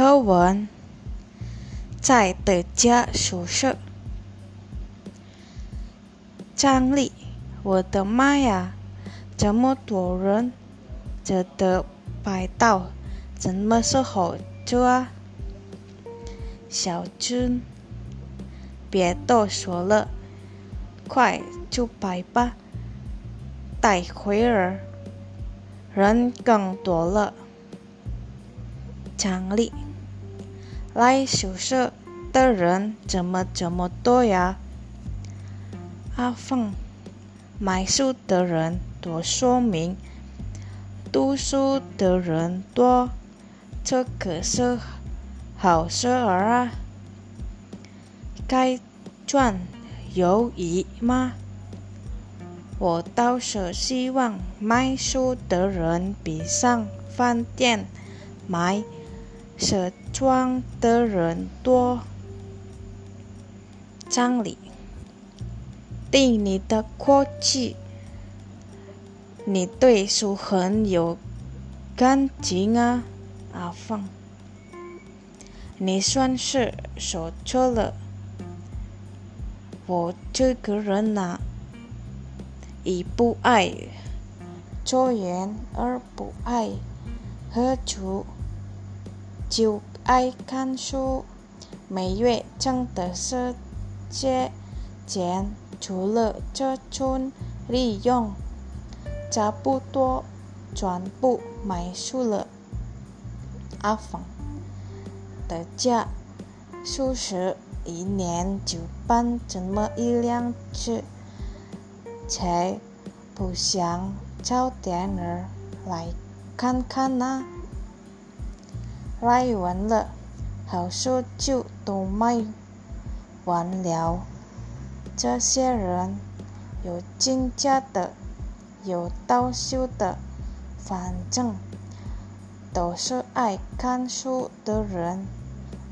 课文在的家宿舍。张丽，我的妈呀！这么多人，这的排到什么是好做啊？小军，别多说了，快就摆吧。待会儿人更多了。张力，来宿舍的人怎么这么多呀？阿凤，买书的人多，说明读书的人多，这可是好事儿啊！该赚有益吗？我倒是希望买书的人比上饭店买。舍装的人多，张理，对你的过去，你对书很有感情啊，阿凤，你算是说错了。我这个人呐，一不爱抽烟，二不爱喝酒。就爱看书，每月挣的是些钱，除了这存利用，差不多全部买书了。阿芳的家宿舍一年就搬这么一两次，才不想早点儿来看看呢。来完了，好书就都卖完了。这些人有进价的，有倒修的，反正都是爱看书的人。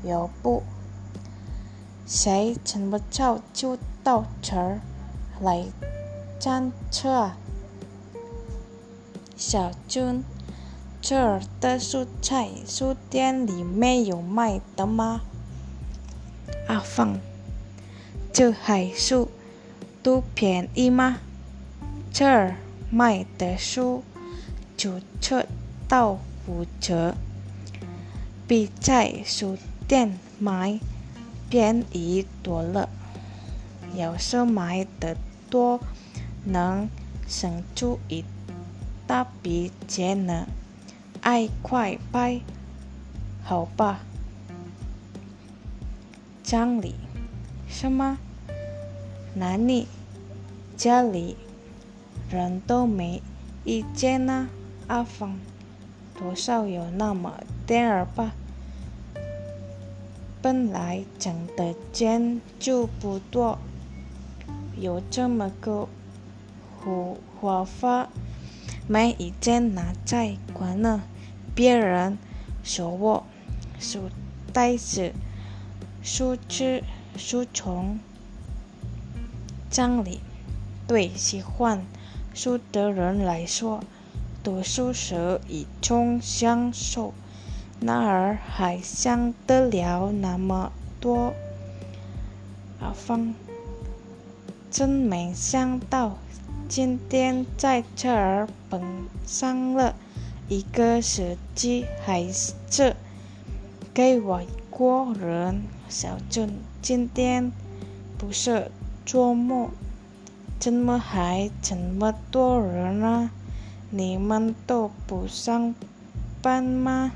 要不，谁这么着就到这儿来占车啊？小军。这儿的蔬菜书店里面有卖的吗？阿芳，这海书都便宜吗？这儿卖的书九折到五折，比在书店买便宜多了。要是买的多，能省出一大笔钱呢。爱快拜，好吧。张里，什么？哪里？家里人都没意见呢？阿芳，多少有那么点儿吧。本来挣的钱就不多，有这么个胡花法。没一件拿在管呢，别人说我书呆子、书痴、书虫。张理，对喜欢书的人来说，读书是一种享受，哪儿还想得了那么多？阿芳，真没想到。今天在这儿碰上了一个手机，还是给外国人。小郑，今天不是周末，怎么还这么多人呢？你们都不上班吗？